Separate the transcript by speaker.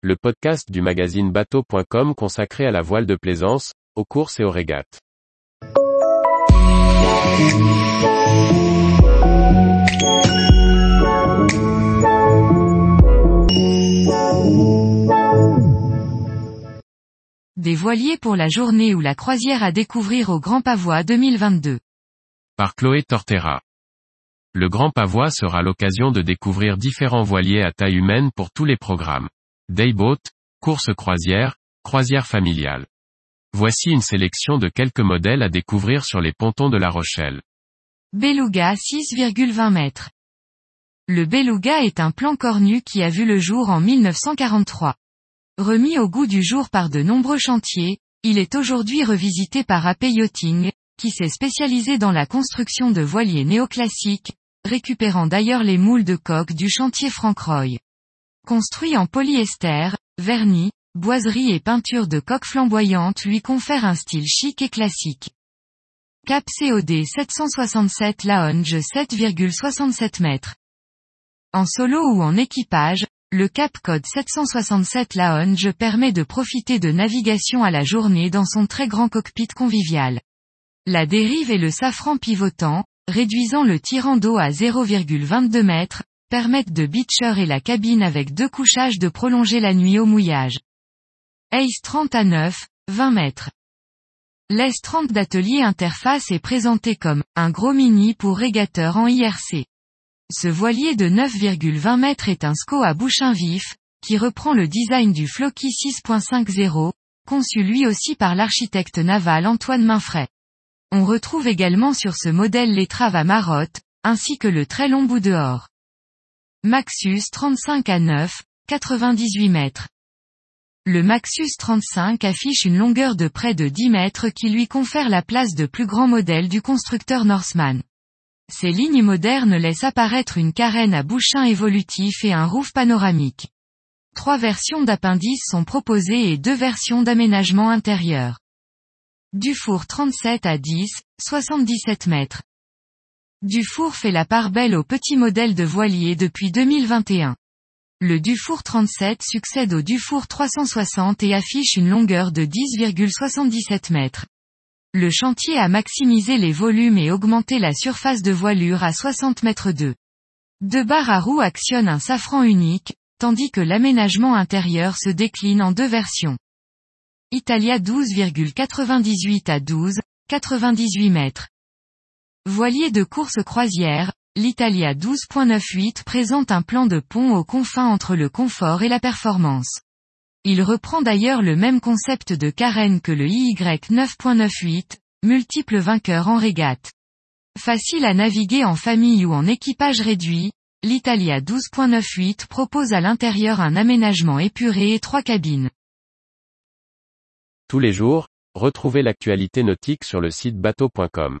Speaker 1: le podcast du magazine bateau.com consacré à la voile de plaisance, aux courses et aux régates.
Speaker 2: Des voiliers pour la journée ou la croisière à découvrir au Grand Pavois 2022.
Speaker 1: Par Chloé Tortera. Le Grand Pavois sera l'occasion de découvrir différents voiliers à taille humaine pour tous les programmes. Dayboat, course croisière, croisière familiale. Voici une sélection de quelques modèles à découvrir sur les pontons de La Rochelle.
Speaker 2: Beluga 6,20 mètres. Le Beluga est un plan cornu qui a vu le jour en 1943. Remis au goût du jour par de nombreux chantiers, il est aujourd'hui revisité par AP Yachting, qui s'est spécialisé dans la construction de voiliers néoclassiques, récupérant d'ailleurs les moules de coque du chantier Frank Roy. Construit en polyester, vernis, boiserie et peinture de coque flamboyante lui confère un style chic et classique. Cap COD 767 Lounge 7,67 mètres. En solo ou en équipage, le Cap Code 767 Lounge permet de profiter de navigation à la journée dans son très grand cockpit convivial. La dérive et le safran pivotant, réduisant le tirant d'eau à 0,22 mètres, permettent de beacher et la cabine avec deux couchages de prolonger la nuit au mouillage. Ace 30 à 9, 20 mètres. L'Ace 30 d'atelier interface est présenté comme un gros mini pour régateur en IRC. Ce voilier de 9,20 mètres est un SCO à bouchin vif, qui reprend le design du Floki 6.50, conçu lui aussi par l'architecte naval Antoine Mainfray. On retrouve également sur ce modèle l'étrave à marotte, ainsi que le très long bout dehors. Maxus 35 à 9, 98 mètres. Le Maxus 35 affiche une longueur de près de 10 mètres qui lui confère la place de plus grand modèle du constructeur Norseman. Ces lignes modernes laissent apparaître une carène à bouchin évolutif et un roof panoramique. Trois versions d'appendices sont proposées et deux versions d'aménagement intérieur. Dufour 37 à 10, 77 mètres. Dufour fait la part belle au petit modèle de voilier depuis 2021. Le Dufour 37 succède au Dufour 360 et affiche une longueur de 10,77 mètres. Le chantier a maximisé les volumes et augmenté la surface de voilure à 60 mètres 2. Deux barres à roues actionnent un safran unique, tandis que l'aménagement intérieur se décline en deux versions. Italia 12,98 à 12, 98 mètres. Voilier de course croisière, l'Italia 12.98 présente un plan de pont aux confins entre le confort et la performance. Il reprend d'ailleurs le même concept de carène que le IY 9.98, multiple vainqueur en régate. Facile à naviguer en famille ou en équipage réduit, l'Italia 12.98 propose à l'intérieur un aménagement épuré et trois cabines.
Speaker 1: Tous les jours, retrouvez l'actualité nautique sur le site bateau.com.